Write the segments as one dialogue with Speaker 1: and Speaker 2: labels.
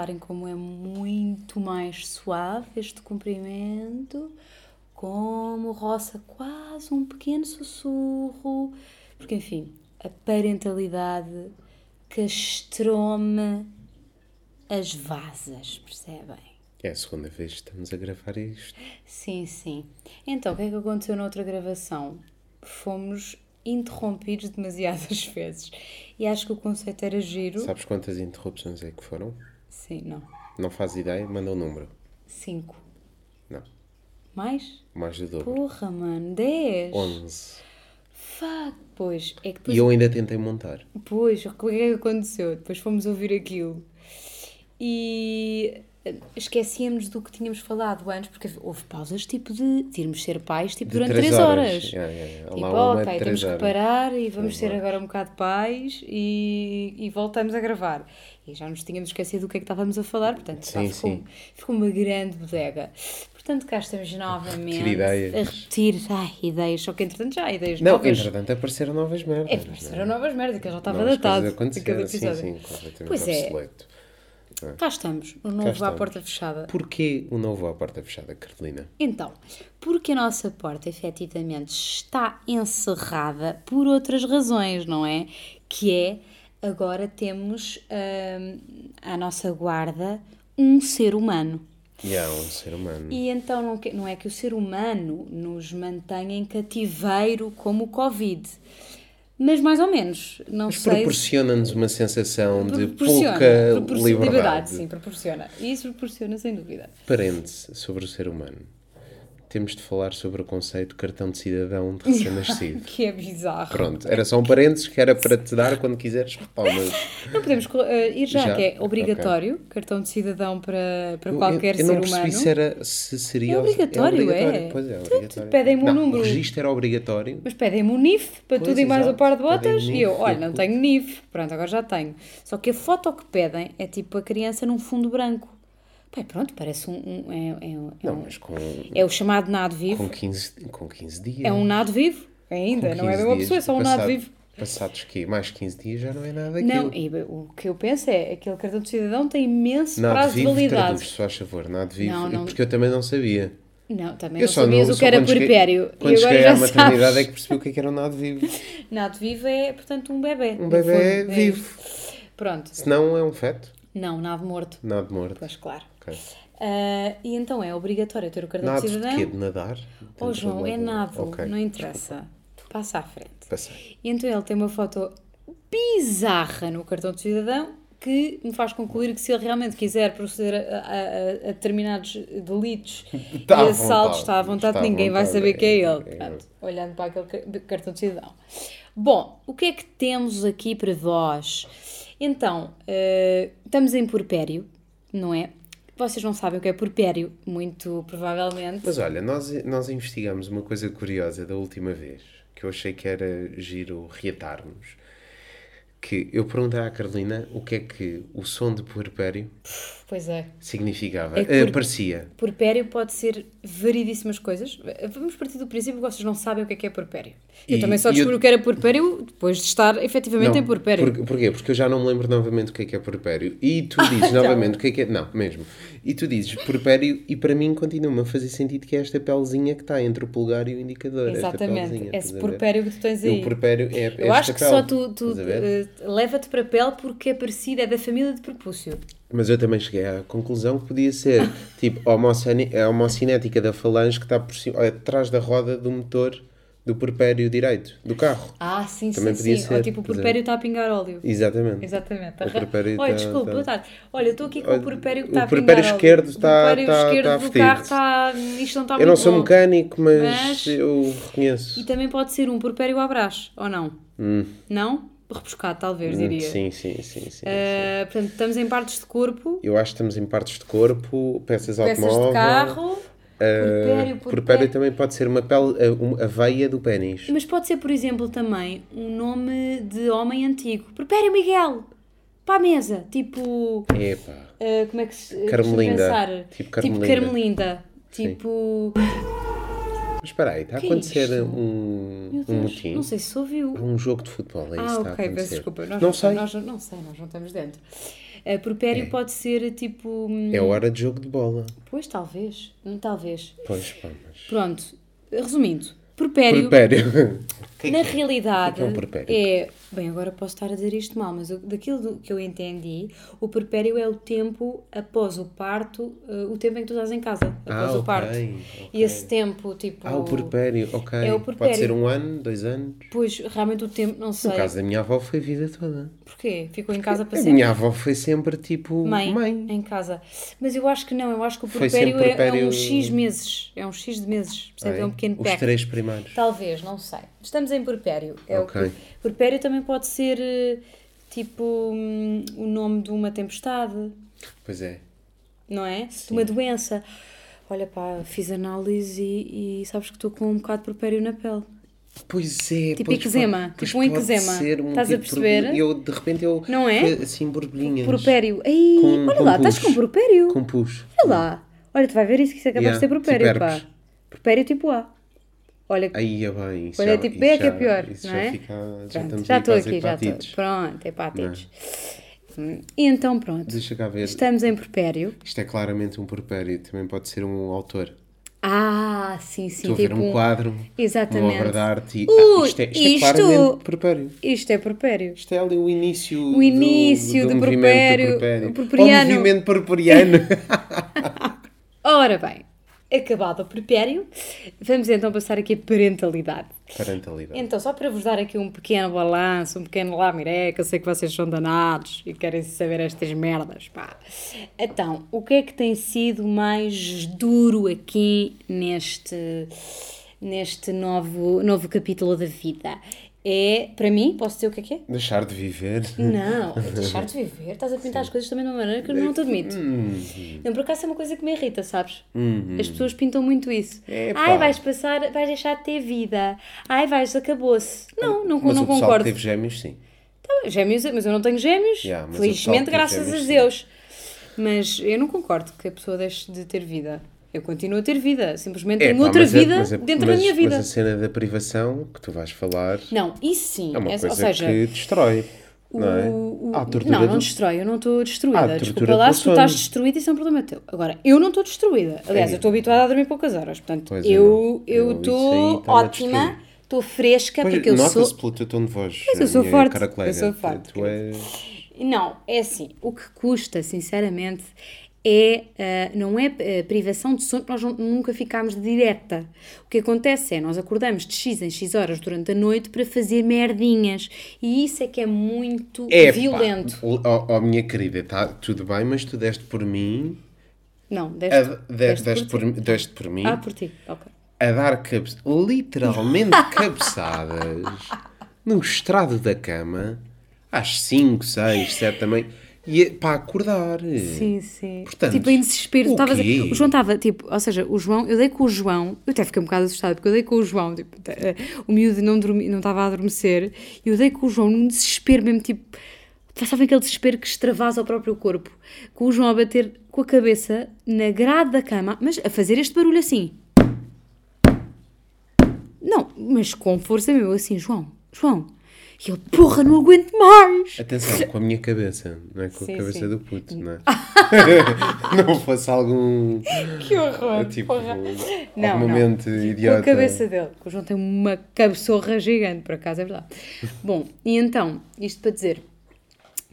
Speaker 1: reparem como é muito mais suave este comprimento, como roça quase um pequeno sussurro, porque enfim, a parentalidade castrou-me as vasas, percebem?
Speaker 2: É a segunda vez que estamos a gravar isto.
Speaker 1: Sim, sim. Então, o que é que aconteceu na outra gravação? Fomos interrompidos demasiadas vezes. E acho que o conceito era giro.
Speaker 2: Sabes quantas interrupções é que foram?
Speaker 1: Sim, não.
Speaker 2: Não faz ideia? Manda o um número.
Speaker 1: Cinco.
Speaker 2: Não.
Speaker 1: Mais?
Speaker 2: Mais do dobro.
Speaker 1: Porra, mano, dez.
Speaker 2: Onze.
Speaker 1: Fuck, pois. É que
Speaker 2: E
Speaker 1: depois.
Speaker 2: eu ainda tentei montar.
Speaker 1: Pois, o que é que aconteceu? Depois fomos ouvir aquilo e esquecíamos do que tínhamos falado antes, porque houve pausas tipo de, de irmos ser pais tipo,
Speaker 2: De
Speaker 1: durante
Speaker 2: três
Speaker 1: 3 horas.
Speaker 2: horas. Yeah, yeah, yeah.
Speaker 1: Tipo,
Speaker 2: Lá uma de
Speaker 1: ok,
Speaker 2: três
Speaker 1: temos que
Speaker 2: horas.
Speaker 1: parar e vamos ser agora um bocado pais e, e voltamos a gravar. E já nos tínhamos esquecido do que é que estávamos a falar, portanto
Speaker 2: Sim,
Speaker 1: ficou,
Speaker 2: sim.
Speaker 1: ficou uma grande bodega. Portanto, cá estamos novamente
Speaker 2: repetir ideias.
Speaker 1: a repetir ai, ideias, só que entretanto já há ideias
Speaker 2: Não,
Speaker 1: novas.
Speaker 2: entretanto apareceram novas merdas.
Speaker 1: É, apareceram novas merdas, que eu já estava
Speaker 2: Novas
Speaker 1: datado.
Speaker 2: sim,
Speaker 1: episódio.
Speaker 2: sim,
Speaker 1: Pois é.
Speaker 2: obsoleto.
Speaker 1: Cá estamos, o novo à porta fechada.
Speaker 2: Porquê o novo à porta fechada, Carolina?
Speaker 1: Então, porque a nossa porta efetivamente está encerrada por outras razões, não é? Que é, agora temos hum, à nossa guarda um ser humano.
Speaker 2: E há um ser humano.
Speaker 1: E então não, que- não é que o ser humano nos mantenha em cativeiro como o Covid. Mas mais ou menos, não
Speaker 2: Mas
Speaker 1: sei se-
Speaker 2: proporciona-nos uma sensação de pouca
Speaker 1: proporciona-
Speaker 2: liberdade.
Speaker 1: sim, proporciona. Isso proporciona, sem dúvida.
Speaker 2: Parente sobre o ser humano. Temos de falar sobre o conceito de cartão de cidadão de recém-nascido.
Speaker 1: Que é bizarro.
Speaker 2: Pronto, era só um parênteses que era para te dar quando quiseres palmas.
Speaker 1: Não podemos eh, ir já,
Speaker 2: Já?
Speaker 1: que é obrigatório, cartão de cidadão para, para qualquer
Speaker 2: eu, eu não
Speaker 1: ser
Speaker 2: percebi
Speaker 1: humano.
Speaker 2: se, era, se seria...
Speaker 1: É obrigatório, é.
Speaker 2: Pois é,
Speaker 1: Tu-
Speaker 2: obrigatório.
Speaker 1: pedem-me o
Speaker 2: Não,
Speaker 1: número.
Speaker 2: O registro era obrigatório.
Speaker 1: Mas pedem-me o NIF para
Speaker 2: Pois,
Speaker 1: tudo e mais o par de botas.
Speaker 2: Pedem-me
Speaker 1: E eu, olha, não tenho NIF. Pronto, agora já tenho. Só que a foto que pedem é tipo a criança num fundo branco. Pai, pronto, parece um. um- é, é, um- é
Speaker 2: Não,
Speaker 1: um-
Speaker 2: mas com,
Speaker 1: é o chamado nado vivo.
Speaker 2: com, 15, com 15 dias.
Speaker 1: É um nado vivo, ainda. Não é
Speaker 2: 15
Speaker 1: bem uma
Speaker 2: dias,
Speaker 1: pessoa, é só um
Speaker 2: passado-
Speaker 1: nado vivo.
Speaker 2: Passados que mais 15 dias já não é nada
Speaker 1: Não,
Speaker 2: aquilo.
Speaker 1: e o que eu penso é aquele cartão de cidadão tem imenso
Speaker 2: Nada
Speaker 1: prazo de
Speaker 2: vivo,
Speaker 1: validade.
Speaker 2: traduz, se faz favor, nada vivo,
Speaker 1: Não, não.
Speaker 2: porque eu também não sabia.
Speaker 1: Não, também
Speaker 2: Eu
Speaker 1: não sabias
Speaker 2: não,
Speaker 1: o que era puerpério.
Speaker 2: Quando
Speaker 1: e agora
Speaker 2: cheguei
Speaker 1: já
Speaker 2: à maternidade
Speaker 1: sabes.
Speaker 2: é que percebi o que é que era um nado vivo.
Speaker 1: Nado vivo é, portanto, um bebê.
Speaker 2: Um bebê
Speaker 1: é
Speaker 2: vivo.
Speaker 1: isso. Pronto.
Speaker 2: Se não, é um feto.
Speaker 1: Não, nado morto.
Speaker 2: Nado morto.
Speaker 1: Pois claro.
Speaker 2: Ok.
Speaker 1: Ah, e então é obrigatório ter o cartão
Speaker 2: Nado
Speaker 1: de
Speaker 2: de
Speaker 1: cidadão.
Speaker 2: quê? De nadar?
Speaker 1: Oh, João, é nado.
Speaker 2: Ok.
Speaker 1: Não interessa. Passa à frente.
Speaker 2: Passei.
Speaker 1: E então ele tem uma foto bizarra no cartão de cidadão que me faz concluir que se ele realmente quiser proceder a, a- a- determinados delitos e assaltos,
Speaker 2: vontade.
Speaker 1: está à vontade,
Speaker 2: à
Speaker 1: ninguém vai
Speaker 2: vontade,
Speaker 1: saber que é
Speaker 2: é-
Speaker 1: ele.
Speaker 2: é-
Speaker 1: Pronto, olhando para aquele ca- cartão de cidadão. Bom, o que é que temos aqui para vós? Então, eh, estamos em porpério, não é? Vocês não sabem o que é porpério, muito provavelmente.
Speaker 2: Mas olha, nós, nós investigamos uma coisa curiosa da última vez, que eu achei que era giro reatarmos. Que eu perguntei à Carolina o que é que o som de puerpério
Speaker 1: Pois é.
Speaker 2: significava.
Speaker 1: É
Speaker 2: Eh,
Speaker 1: por-
Speaker 2: parecia.
Speaker 1: Porpério pode ser variedíssimas coisas. Vamos partir do princípio que vocês não sabem o que é que é porpério. Eu
Speaker 2: E-
Speaker 1: também só descobri
Speaker 2: eu-
Speaker 1: o que era porpério depois de estar efetivamente em porpério.
Speaker 2: Por, porquê? Porque eu já não me lembro novamente o que é que é porpério. E tu dizes
Speaker 1: então.
Speaker 2: novamente o que é que é. Não, mesmo. E tu dizes porpério e para mim continua-me a fazer sentido que é esta pelezinha que está entre o polegar e o indicador.
Speaker 1: Exatamente. Esse
Speaker 2: a
Speaker 1: porpério que tu tens aí.
Speaker 2: O porpério é
Speaker 1: Eu acho que
Speaker 2: pele,
Speaker 1: só tu, tu
Speaker 2: a
Speaker 1: eh, leva-te para pele porque é parecido, é da família de prepúcio.
Speaker 2: Mas eu também cheguei à conclusão que podia ser tipo a homocinética da falange que está por cima, atrás da roda do motor do porpério direito do carro.
Speaker 1: Ah, sim,
Speaker 2: Também
Speaker 1: sim,
Speaker 2: podia
Speaker 1: sim.
Speaker 2: ser,
Speaker 1: Ou tipo o
Speaker 2: é.
Speaker 1: porpério está a pingar óleo.
Speaker 2: Exatamente.
Speaker 1: Exatamente.
Speaker 2: O porpério
Speaker 1: Olha,
Speaker 2: tá-
Speaker 1: desculpa,
Speaker 2: tá-.
Speaker 1: Olha, eu estou aqui com o porpério que
Speaker 2: o
Speaker 1: está a pingar
Speaker 2: porpério
Speaker 1: óleo.
Speaker 2: esquerdo está-
Speaker 1: O porpério
Speaker 2: está-
Speaker 1: esquerdo
Speaker 2: está
Speaker 1: do
Speaker 2: fedido.
Speaker 1: carro está... Isto não está
Speaker 2: Eu não sou
Speaker 1: bom.
Speaker 2: mecânico, mas,
Speaker 1: Mas-
Speaker 2: eu reconheço.
Speaker 1: E também pode ser um porpério à brás, ou não? Não? Rebuscado, talvez, diria.
Speaker 2: Hum. Sim, sim, sim, sim, sim.
Speaker 1: Ah, portanto, estamos em partes de corpo,
Speaker 2: Eu acho que estamos em partes de corpo, peças,
Speaker 1: peças
Speaker 2: automóvel.
Speaker 1: de carro,
Speaker 2: ah,
Speaker 1: porpério,
Speaker 2: também pode ser uma pele, ah, a veia do pênis.
Speaker 1: Mas pode ser, por exemplo, também um nome de homem antigo. Porpério Miguel! Para a mesa. Tipo.
Speaker 2: Epá.
Speaker 1: ah, como é que se.
Speaker 2: Carmelinda. Tipo Carmelinda.
Speaker 1: Carmelinda. Tipo.
Speaker 2: Mas espera aí, está a
Speaker 1: é
Speaker 2: acontecer
Speaker 1: isto?
Speaker 2: um, um motim.
Speaker 1: não sei se ouviu.
Speaker 2: Há um jogo de futebol, é isso
Speaker 1: Ah,
Speaker 2: que está a acontecer.
Speaker 1: peço desculpa. Nós
Speaker 2: não sei.
Speaker 1: Nós, não sei, nós não estamos dentro. Uh, porpério pode ser tipo. hum,
Speaker 2: É hora de jogo de bola.
Speaker 1: Pois, talvez. Hum, Talvez.
Speaker 2: Pois, pá, mas...
Speaker 1: Pronto. Resumindo. Porpério.
Speaker 2: Que
Speaker 1: Na
Speaker 2: é?
Speaker 1: realidade,
Speaker 2: é é um porpério?
Speaker 1: é- Bem, agora posso estar a dizer isto mal, mas eu- daquilo que eu entendi, o porpério é o tempo após o parto, eh, o tempo em que tu estás em casa, após
Speaker 2: Ah,
Speaker 1: o
Speaker 2: ok,
Speaker 1: parto.
Speaker 2: ok.
Speaker 1: E esse tempo, tipo.
Speaker 2: Ah, o porpério, ok.
Speaker 1: É o
Speaker 2: Pode
Speaker 1: porpério.
Speaker 2: ser um ano, dois anos.
Speaker 1: Pois, realmente o tempo, não sei.
Speaker 2: No caso da minha avó foi a vida toda.
Speaker 1: Porquê? Ficou em casa para
Speaker 2: A
Speaker 1: sempre.
Speaker 2: minha avó foi sempre tipo
Speaker 1: Mãe,
Speaker 2: mãe.
Speaker 1: em casa. Mas eu acho que não, eu acho que o porpério,
Speaker 2: sempre
Speaker 1: é- É, um X meses. É um X de meses. É,
Speaker 2: Ah,
Speaker 1: um pequeno
Speaker 2: Os
Speaker 1: pack.
Speaker 2: três primeiros.
Speaker 1: Talvez, não sei. Estamos em porpério. É
Speaker 2: Ok.
Speaker 1: o que... Porpério também pode ser eh, tipo hum, o nome de uma tempestade,
Speaker 2: Pois é.
Speaker 1: não é? De uma doença. Olha pá, fiz análise e, e sabes que estou com um bocado de porpério na pele.
Speaker 2: Pois é.
Speaker 1: Tipo
Speaker 2: pois
Speaker 1: eczema,
Speaker 2: pois
Speaker 1: tipo um eczema.
Speaker 2: ser um
Speaker 1: Estás a
Speaker 2: tipo de
Speaker 1: perceber?
Speaker 2: Eu, de repente, eu...
Speaker 1: Não é?
Speaker 2: Assim, borbulhinhas.
Speaker 1: Ei,
Speaker 2: Com-
Speaker 1: olha
Speaker 2: com
Speaker 1: lá, estás com porpério.
Speaker 2: Com pus.
Speaker 1: Olha lá. Olha, tu vai ver isso que isso capaz
Speaker 2: Yeah,
Speaker 1: de ser porpério,
Speaker 2: tipo
Speaker 1: pá.
Speaker 2: herpes.
Speaker 1: Porpério tipo A. Olha,
Speaker 2: Aí é bem.
Speaker 1: Olha,
Speaker 2: já,
Speaker 1: tipo
Speaker 2: isso
Speaker 1: B é que é pior, não
Speaker 2: já
Speaker 1: é?
Speaker 2: Fica, já
Speaker 1: pronto,
Speaker 2: estamos
Speaker 1: já estou aqui, já estou. Pronto, hepatites. Hum, E então, pronto.
Speaker 2: Deixa cá ver.
Speaker 1: Estamos em porpério.
Speaker 2: Isto é claramente um porpério. Também pode ser um autor.
Speaker 1: Ah, sim, sim.
Speaker 2: Estou a ver
Speaker 1: tipo
Speaker 2: um quadro,
Speaker 1: Exatamente.
Speaker 2: uma obra de arte e...
Speaker 1: Ui,
Speaker 2: ah, isto, é, isto,
Speaker 1: isto-
Speaker 2: é claramente porpério.
Speaker 1: Isto é porpério.
Speaker 2: Isto é ali o início,
Speaker 1: O início
Speaker 2: do,
Speaker 1: do
Speaker 2: movimento do
Speaker 1: o
Speaker 2: porpério.
Speaker 1: porperiano.
Speaker 2: O movimento porperiano.
Speaker 1: Ora bem, acabado o porpério, vamos então passar aqui a parentalidade.
Speaker 2: Parentalidade.
Speaker 1: Então, só para vos dar aqui um pequeno balanço, um pequeno lamiré, que eu sei que vocês são danados e querem saber estas merdas, pá. Então, o que é que tem sido mais duro aqui neste, neste novo, novo capítulo da vida? É, para mim, posso dizer o que é que é?
Speaker 2: Deixar de viver.
Speaker 1: Não, é deixar de viver. Estás a pintar as coisas também de uma maneira que eu não te admito.
Speaker 2: Hum.
Speaker 1: Não, por acaso é uma coisa que me irrita, sabes? As pessoas pintam muito isso.
Speaker 2: Epá.
Speaker 1: Ai, vais passar, vais deixar de ter vida. Ai, vais, acabou-se. Não, não,
Speaker 2: Mas
Speaker 1: não
Speaker 2: o
Speaker 1: concordo.
Speaker 2: que teve gêmeos, sim.
Speaker 1: Tá, Gêmeos, mas eu não tenho gêmeos.
Speaker 2: Yeah,
Speaker 1: Felizmente, graças
Speaker 2: gêmeos,
Speaker 1: a
Speaker 2: sim.
Speaker 1: Deus. Mas eu não concordo que a pessoa deixe de ter vida. Eu continuo a ter vida. Simplesmente tenho
Speaker 2: pá,
Speaker 1: outra
Speaker 2: mas a-
Speaker 1: vida
Speaker 2: mas a-
Speaker 1: dentro
Speaker 2: mas-
Speaker 1: da minha vida.
Speaker 2: Mas a cena da privação que tu vais falar
Speaker 1: Não, isso sim.
Speaker 2: é uma
Speaker 1: É-
Speaker 2: coisa
Speaker 1: ou seja,
Speaker 2: que destrói. Não é?
Speaker 1: o- o- não, não
Speaker 2: do-
Speaker 1: destrói, eu não estou destruída.
Speaker 2: Ah,
Speaker 1: Desculpa lá se tu estás destruída, isso é um problema teu. Agora, eu não estou destruída. Aliás,
Speaker 2: É.
Speaker 1: eu estou habituada a dormir poucas horas. Portanto,
Speaker 2: Pois eu
Speaker 1: estou
Speaker 2: a
Speaker 1: ótima, estou fresca,
Speaker 2: Pois,
Speaker 1: porque eu sou.
Speaker 2: pelo teu tom de voz.
Speaker 1: Mas eu sou forte, eu sou forte,
Speaker 2: Tu és...
Speaker 1: Não, é assim, o que custa, sinceramente, é, ah, não é ah, privação de sono, nós nunca ficámos direta. O que acontece é, nós acordamos de X em X horas durante a noite para fazer merdinhas. E isso é que é muito
Speaker 2: É,
Speaker 1: violento.
Speaker 2: Pá, oh, oh, minha querida, está tudo bem, mas tu deste por mim.
Speaker 1: Não,
Speaker 2: A,
Speaker 1: deste,
Speaker 2: de-
Speaker 1: deste
Speaker 2: deste,
Speaker 1: por
Speaker 2: por, deste por mim
Speaker 1: Ah, por ti, ok.
Speaker 2: a dar cabe literalmente cabeçadas no estrado da cama às 5, 6, 7 também e é para acordar.
Speaker 1: Sim, sim.
Speaker 2: Portanto,
Speaker 1: tipo, em desespero.
Speaker 2: o?
Speaker 1: O João estava, tipo, ou seja, o João, eu dei com o João, eu até fiquei um bocado assustada, porque eu dei com o João, tipo, eh, o miúdo não, dormi, não estava a adormecer, e eu dei com o João num desespero mesmo, tipo, sabem aquele desespero que extravasa o próprio corpo, com o João a bater com a cabeça na grade da cama, mas a fazer este barulho assim. Não, mas com força mesmo, assim, João, João. E ele, porra, não aguento mais.
Speaker 2: Atenção, com a minha cabeça, não é com
Speaker 1: Sim,
Speaker 2: a cabeça
Speaker 1: sim.
Speaker 2: do puto, não é? não fosse algum
Speaker 1: Que horror,
Speaker 2: tipo
Speaker 1: porra.
Speaker 2: algum
Speaker 1: Não, não.
Speaker 2: momento
Speaker 1: Com
Speaker 2: idiota.
Speaker 1: a cabeça dele. que O João tem uma cabeçorra gigante, por acaso é verdade. Bom, e então, isto para dizer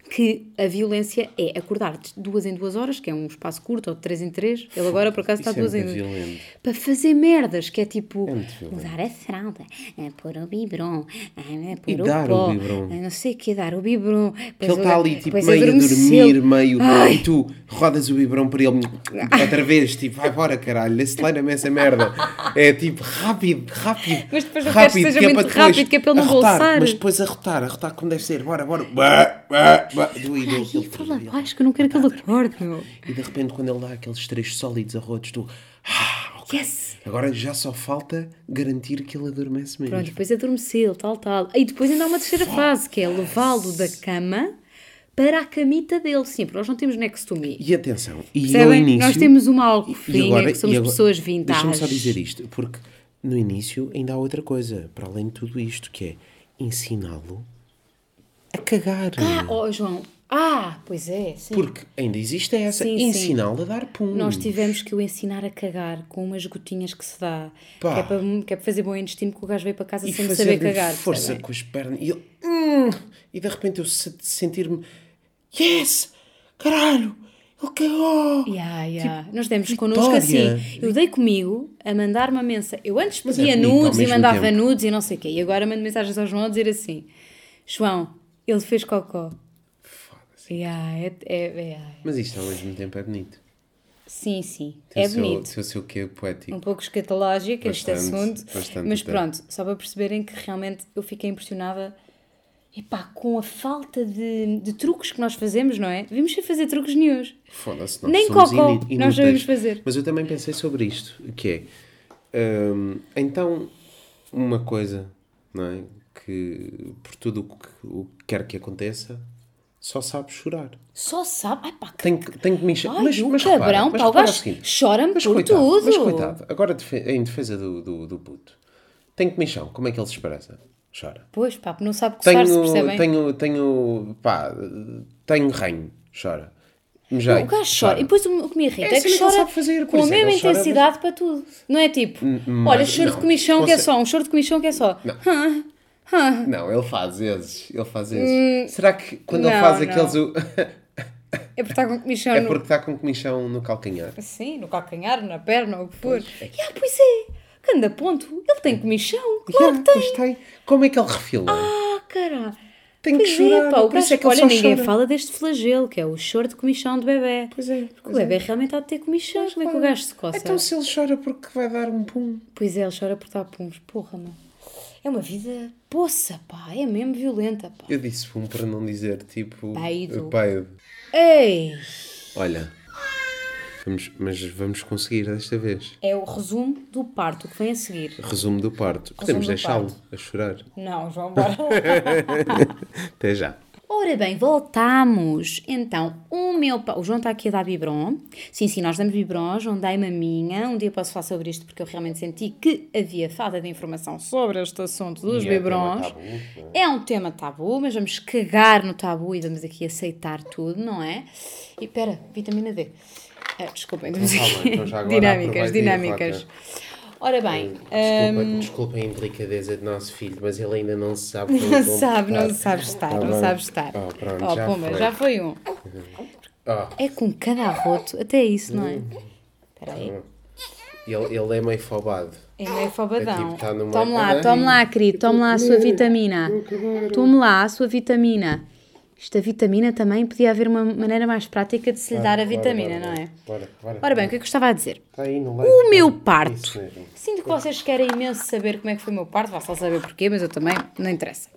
Speaker 1: que a violência é acordar de duas em duas horas, que é um espaço curto, ou de três em três. Ele agora, por acaso, está
Speaker 2: é
Speaker 1: duas em
Speaker 2: muito
Speaker 1: duas. Para fazer merdas, que é tipo
Speaker 2: É muito
Speaker 1: mudar a fralda, é pôr o biberon, é pôr
Speaker 2: E
Speaker 1: o
Speaker 2: dar o
Speaker 1: pó,
Speaker 2: biberon.
Speaker 1: é não sei o que, dar o biberon.
Speaker 2: Que ele está ali, tipo, meio a dormir, meio.
Speaker 1: Ai.
Speaker 2: E tu rodas o biberão para ele outra vez, tipo, vai embora, caralho, acelera-me essa merda. É tipo, rápido, rápido.
Speaker 1: Mas depois não queres que seja muito
Speaker 2: depois
Speaker 1: rápido, que é para ele não bolsar.
Speaker 2: Mas depois arrotar, arrotar como deve ser, bora, bora. Bah, bah, do- e
Speaker 1: Ai,
Speaker 2: aquele
Speaker 1: fala baixo, que eu não quero que ele acorde, meu.
Speaker 2: E de repente, quando ele dá aqueles três sólidos arrotos, tu. Ah, ok.
Speaker 1: Yes!
Speaker 2: Agora já só falta garantir que ele adormece mesmo.
Speaker 1: Pronto, depois adormeceu, tal, tal. E depois ainda há uma terceira fase, que é levá-lo da cama para a camita dele. Sim, porque nós não temos next to me.
Speaker 2: E atenção, e ao início.
Speaker 1: Nós temos uma alcofinha,
Speaker 2: agora-
Speaker 1: que somos
Speaker 2: agora-
Speaker 1: pessoas vintage.
Speaker 2: Deixa-me só dizer isto, porque no início ainda há outra coisa, para além de tudo isto, que é ensiná-lo a cagar.
Speaker 1: Ah, oh, João, Ah, pois é, sim.
Speaker 2: Porque ainda existe essa, ensiná-lo a dar pum.
Speaker 1: Nós tivemos que o ensinar a cagar com umas gotinhas que se dá.
Speaker 2: Pá.
Speaker 1: Que é, para, que é para fazer bom intestino, porque o gajo veio para casa
Speaker 2: e
Speaker 1: sem saber cagar.
Speaker 2: força
Speaker 1: percebem?
Speaker 2: com as pernas. E, ele, "Hum", e de repente eu se- sentir-me, yes, caralho, ele cagou.
Speaker 1: Ya, ya.
Speaker 2: Tipo,
Speaker 1: Nós demos connosco
Speaker 2: vitória.
Speaker 1: assim. Eu dei comigo a mandar uma mensagem. Eu antes
Speaker 2: é
Speaker 1: pedia
Speaker 2: ao
Speaker 1: nudes e mandava
Speaker 2: tempo.
Speaker 1: nudes e não sei o quê. E agora mando mensagens ao João a dizer assim: João, ele fez cocó.
Speaker 2: Foda-se.
Speaker 1: Ya, é, é, é-
Speaker 2: Mas isto ao mesmo tempo é bonito.
Speaker 1: Sim, sim.
Speaker 2: Tem
Speaker 1: é
Speaker 2: o seu-
Speaker 1: bonito.
Speaker 2: Tem o seu quê poético.
Speaker 1: um pouco escatológico este
Speaker 2: Bastante,
Speaker 1: assunto.
Speaker 2: bastante
Speaker 1: mas
Speaker 2: até.
Speaker 1: pronto, só para perceberem que realmente eu fiquei impressionada epá, com a falta de, de truques que nós fazemos, não é? Devíamos ser fazer truques nenhums.
Speaker 2: Foda-se, nós
Speaker 1: Nem cocó nós devemos fazer.
Speaker 2: Mas eu também pensei sobre isto, que é, hum, então, uma coisa, não é? Que por tudo o que, o que quer que aconteça, só sabe chorar.
Speaker 1: Só sabe. Ai pá, que...
Speaker 2: Tem que, tem que me encher.
Speaker 1: Ai,
Speaker 2: mas, mas
Speaker 1: cabrão,
Speaker 2: repara, mas
Speaker 1: pá, o gajo chora-me
Speaker 2: mas
Speaker 1: por
Speaker 2: coitado,
Speaker 1: tudo.
Speaker 2: Mas coitado, agora em defesa do, do, do puto, tem que michão, como é que ele se expressa? Chora.
Speaker 1: Pois pá, não sabe coçar-se,
Speaker 2: Tenho,
Speaker 1: percebem?
Speaker 2: tenho, tenho, pá, tenho ranho, chora.
Speaker 1: O gajo chora. E depois o que me irrita
Speaker 2: É
Speaker 1: é, que
Speaker 2: assim
Speaker 1: chora
Speaker 2: sabe fazer,
Speaker 1: com a
Speaker 2: exemplo,
Speaker 1: mesma
Speaker 2: ele chora,
Speaker 1: intensidade para tudo. Não é tipo,
Speaker 2: mas
Speaker 1: olha, choro de
Speaker 2: não,
Speaker 1: comichão que é só, um choro de comichão que é só.
Speaker 2: Não, ele faz vezes, ele faz vezes. Será que quando ele
Speaker 1: Hum, não,
Speaker 2: faz
Speaker 1: não.
Speaker 2: aqueles... o-
Speaker 1: É porque está com comichão
Speaker 2: é
Speaker 1: no...
Speaker 2: porque está com comichão no calcanhar.
Speaker 1: Sim, no calcanhar, na perna, ou o que for. E ah, pois é, que anda ponto, ele tem comichão, claro
Speaker 2: Yeah,
Speaker 1: que tem.
Speaker 2: pois tem. Como é que ele refila?
Speaker 1: Ah, cara.
Speaker 2: Tem que
Speaker 1: Pois
Speaker 2: chorar,
Speaker 1: é, pá, o
Speaker 2: por isso
Speaker 1: gajo,
Speaker 2: é que ele
Speaker 1: olha, ninguém
Speaker 2: chora.
Speaker 1: fala deste flagelo, que é o choro de comichão de bebê.
Speaker 2: Pois é.
Speaker 1: Porque o bebê realmente há de ter comichão, como é que o gajo se coça?
Speaker 2: Então se ele chora porque vai dar um pum.
Speaker 1: Pois é, ele chora por estar puns, porra, mano. É uma vida poça, pá, é mesmo violenta, pá.
Speaker 2: Eu disse pum para não dizer tipo...
Speaker 1: Peido.
Speaker 2: Peido.
Speaker 1: Ei!
Speaker 2: Olha. Vamos, mas vamos conseguir desta vez.
Speaker 1: É o resumo do parto que vem a seguir.
Speaker 2: Resumo do parto. Podemos
Speaker 1: do
Speaker 2: deixá-lo a chorar.
Speaker 1: Não, João, bora.
Speaker 2: Até já.
Speaker 1: Ora bem, voltamos. Então, o meu. O João está aqui a dar biberon. Sim, sim, nós damos biberon. João dá maminha. Um dia posso falar sobre isto porque eu realmente senti que havia falta de informação sobre este assunto dos
Speaker 2: E é
Speaker 1: biberons.
Speaker 2: tema tabu,
Speaker 1: É um tema tabu, mas vamos cagar no tabu e vamos aqui aceitar tudo, não é? E espera, vitamina D. Ah, desculpem, temos
Speaker 2: Tá
Speaker 1: aqui
Speaker 2: então
Speaker 1: dinâmicas, dinâmicas. Ora bem, hum,
Speaker 2: Desculpem, desculpem a indelicadeza do nosso filho, mas ele ainda não sabe
Speaker 1: não sabe, não sabe estar, não sabe estar.
Speaker 2: Oh, pronto,
Speaker 1: Oh,
Speaker 2: já
Speaker 1: pumba,
Speaker 2: foi.
Speaker 1: já foi um.
Speaker 2: Oh,
Speaker 1: É com cada arroto, até isso, não é? Espera aí.
Speaker 2: ele, ele é meio fobado.
Speaker 1: É meio fobadão.
Speaker 2: É tipo, tá
Speaker 1: tome lá, tome lá, querido, tome lá a sua vitamina. Tome lá a sua vitamina. Isto, a vitamina também podia haver uma maneira mais prática de se lhe dar a vitamina, não é?
Speaker 2: Bora.
Speaker 1: Ora bem, o que é que eu estava a dizer?
Speaker 2: Está aí no leite.
Speaker 1: O meu
Speaker 2: Isso
Speaker 1: parto. Sinto que vocês querem imenso saber como é que foi o meu parto, vá só saber porquê, mas eu também, não interessa.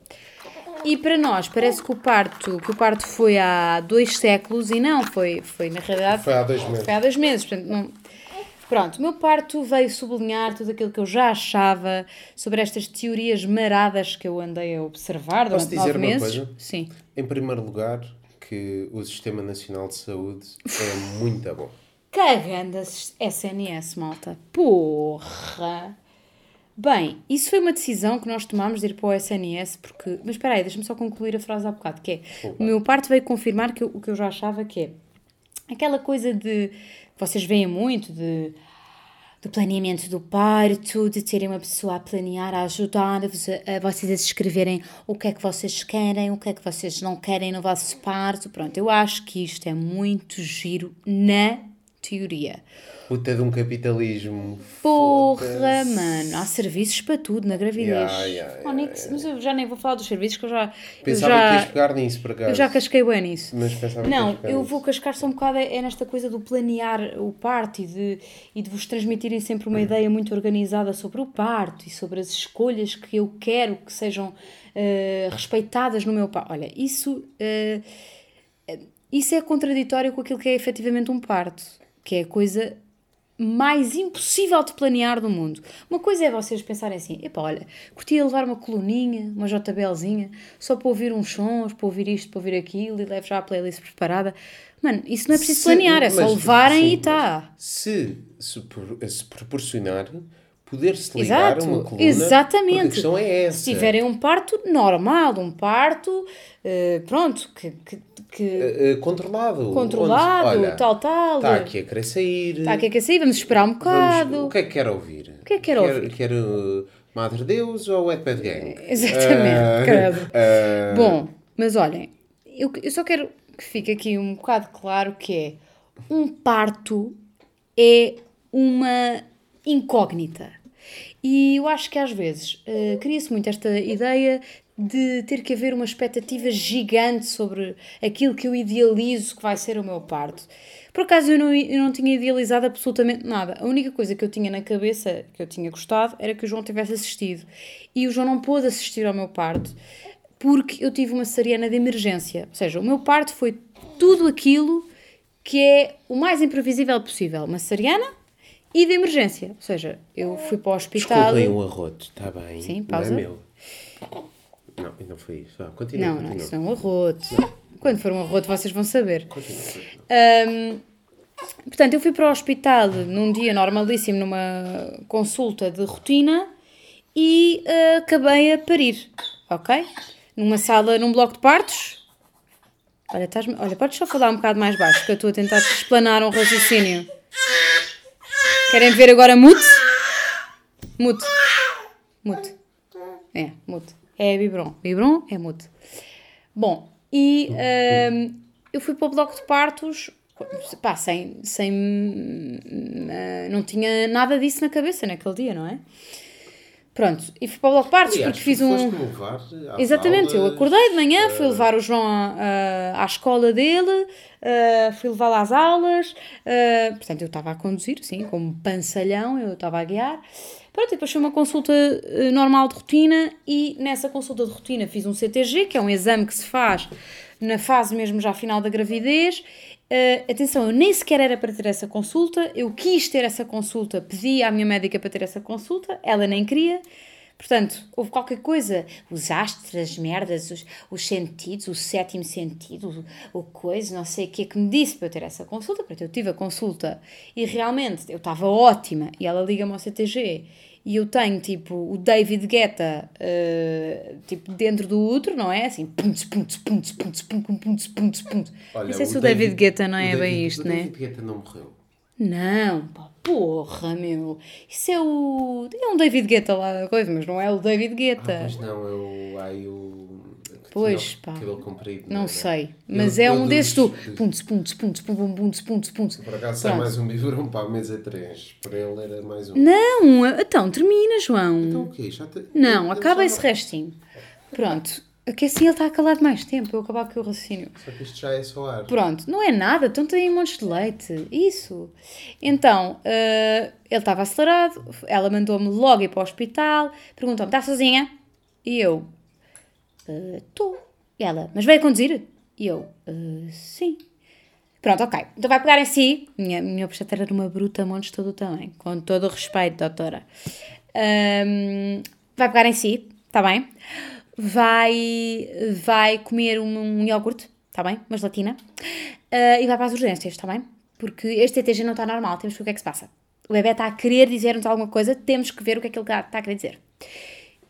Speaker 1: E para nós, parece que o parto, que o parto foi há dois séculos e não, foi, foi na realidade...
Speaker 2: Foi há dois meses.
Speaker 1: Foi há dois meses, portanto, não... Pronto, o meu parto veio sublinhar tudo aquilo que eu já achava sobre estas teorias maradas que eu andei a observar
Speaker 2: Posso
Speaker 1: durante
Speaker 2: dizer
Speaker 1: nove
Speaker 2: uma
Speaker 1: meses.
Speaker 2: coisa?
Speaker 1: Sim.
Speaker 2: Em primeiro lugar, que o Sistema Nacional de Saúde é muito bom.
Speaker 1: Cagando SNS, malta. Porra! Bem, isso foi uma decisão que nós tomámos de ir para o SNS, porque. Mas espera aí, deixa-me só concluir a frase há bocado, que é. O meu parto veio confirmar que eu- o que eu já achava que é. Aquela coisa de. Vocês veem muito, de. do planeamento do parto, de terem uma pessoa a planear, a ajudar-vos, a, a vocês a escreverem o que é que vocês querem, o que é que vocês não querem no vosso parto. Pronto, eu acho que isto é muito giro na teoria.
Speaker 2: Puta de um capitalismo.
Speaker 1: Porra, mano, há serviços para tudo na gravidez.
Speaker 2: Yeah, yeah, yeah,
Speaker 1: mas eu já nem vou falar dos serviços que eu já. eu
Speaker 2: Pensava
Speaker 1: já,
Speaker 2: que ias pegar nisso para cá.
Speaker 1: eu já casquei bem nisso.
Speaker 2: Mas pensava que
Speaker 1: Não,
Speaker 2: pegar
Speaker 1: eu
Speaker 2: nisso.
Speaker 1: vou cascar só um bocado é é nesta coisa do planear o parto e de, e de vos transmitirem sempre uma ideia muito organizada sobre o parto e sobre as escolhas que eu quero que sejam eh, respeitadas no meu parto. Olha, isso, eh, isso é contraditório com aquilo que é efetivamente um parto, que é a coisa mais impossível de planear do mundo. Uma coisa é vocês pensarem assim, epá, olha, curtia levar uma coluninha, uma JBLzinha, só para ouvir uns sons, para ouvir isto, para ouvir aquilo, e levo já a playlist preparada. Mano, isso não é preciso
Speaker 2: Se-
Speaker 1: planear, é só levarem
Speaker 2: sim,
Speaker 1: e tá.
Speaker 2: mas Se, se, se proporcionar, poder-se ligar
Speaker 1: Exato,
Speaker 2: uma coluna.
Speaker 1: exatamente.
Speaker 2: A questão é essa.
Speaker 1: Se tiverem um parto normal, um parto, eh, pronto, que, que, que
Speaker 2: Eh, eh, controlado.
Speaker 1: controlado,
Speaker 2: Onde, olha,
Speaker 1: tal, tal.
Speaker 2: Está aqui a querer sair.
Speaker 1: Está aqui a querer sair, vamos esperar um bocado.
Speaker 2: Vamos- o que é que quer ouvir? O
Speaker 1: que é que quer ouvir?
Speaker 2: Quer uh, Madre Deus ou Wetpad Gang?
Speaker 1: Exatamente, credo. Bom, mas olhem, eu, eu só quero que fique aqui um bocado claro que é um parto é uma incógnita. E eu acho que às vezes eh, cria-se muito esta ideia de ter que haver uma expectativa gigante sobre aquilo que eu idealizo que vai ser o meu parto. Por acaso eu não, eu não tinha idealizado absolutamente nada. A única coisa que eu tinha na cabeça, que eu tinha gostado, era que o João tivesse assistido. E o João não pôde assistir ao meu parto porque eu tive uma cesariana de emergência. Ou seja, o meu parto foi tudo aquilo que é o mais imprevisível possível. Uma cesariana e de emergência. Ou seja, eu fui para o hospital...
Speaker 2: Desculpem o arroto, está bem.
Speaker 1: Sim,
Speaker 2: Não
Speaker 1: pausa.
Speaker 2: é meu. Não, não foi isso. Vá, continua,
Speaker 1: Não,
Speaker 2: continua.
Speaker 1: não, isso não é um arroto. Quando for um arroto vocês vão saber.
Speaker 2: Continua.
Speaker 1: Ahm, portanto, eu fui para o hospital num dia normalíssimo, numa consulta de rotina e ah, acabei a parir, ok? Numa sala, num bloco de partos. Olha, estás olha, podes só falar um bocado mais baixo, que eu estou a tentar explanar um raciocínio. Querem ver agora mute? Mute. Mute. É, mute. É Vibron. Vibron é mute. Bom, e hum, eu fui para o bloco de partos, pá, sem, sem. ah, não tinha nada disso na cabeça naquele dia, não é? Pronto, e fui para o bloco
Speaker 2: Aliás,
Speaker 1: porque fiz um.
Speaker 2: levar
Speaker 1: Exatamente, eu acordei de manhã, fui levar o João à, à- à escola dele, ah, fui levá-lo às aulas, ah, portanto eu estava a conduzir, sim, como pansalhão, eu estava a guiar. Pronto, e depois foi uma consulta normal de rotina e nessa consulta de rotina fiz um CTG, que é um exame que se faz na fase mesmo já final da gravidez. Ah, atenção, eu nem sequer era para ter essa consulta, eu quis ter essa consulta, pedi à minha médica para ter essa consulta, ela nem queria. Portanto, houve qualquer coisa, os astros, as merdas, os, os sentidos, o sétimo sentido, o, o coisa, não sei o que é que me disse para eu ter essa consulta. Portanto, eu tive a consulta e realmente eu estava ótima e ela liga-me ao CTG e eu tenho tipo o David Guetta uh, tipo dentro do outro, não é? Assim, punts, punts, punts, punts, punts, punts,
Speaker 2: punts,
Speaker 1: Não sei se o David, David Guetta não é
Speaker 2: David,
Speaker 1: bem
Speaker 2: isto,
Speaker 1: né?
Speaker 2: O David? Né? Guetta não morreu.
Speaker 1: Não, pá, porra, meu. Isso é o. É um David Guetta lá da coisa, mas não é o David ah, Guetta.
Speaker 2: Ah, mas não, é o. aí o.
Speaker 1: Pois, pá.
Speaker 2: Comprido.
Speaker 1: Não
Speaker 2: era?
Speaker 1: sei,
Speaker 2: Ele-
Speaker 1: mas é
Speaker 2: ele
Speaker 1: um desses do puntos, puntos, puntos, pum, pum, puntos, puntos, puntos.
Speaker 2: Por acaso
Speaker 1: Pronto.
Speaker 2: mais um biberão para a mesa 3. Para ele era mais um.
Speaker 1: Não, então termina, João.
Speaker 2: Então o quê? Já te...
Speaker 1: Não,
Speaker 2: ele
Speaker 1: acaba esse restinho. Pronto, é que assim ele está a calar mais tempo, eu acabar com o raciocínio.
Speaker 2: Só que isto já é só ar.
Speaker 1: Pronto, não é nada, então tem montes de leite. Isso. Então, eh, ele estava acelerado, ela mandou-me logo ir para o hospital, perguntou-me: está sozinha? E eu: estou. E ela: mas veio conduzir? E eu: "Eh, sim. Pronto, ok. Então vai pegar em si. Minha, minha obstetra era uma bruta, montes todo tamanho. Com todo o respeito, doutora. Ahm, vai pegar em si, está bem? Vai, vai comer um, um iogurte, está bem? Uma gelatina. Ah, e vai para as urgências, está bem? Porque este TTG não está normal, temos que ver o que é que se passa. O bebê está a querer dizer-nos alguma coisa, temos que ver o que é que ele está a querer dizer.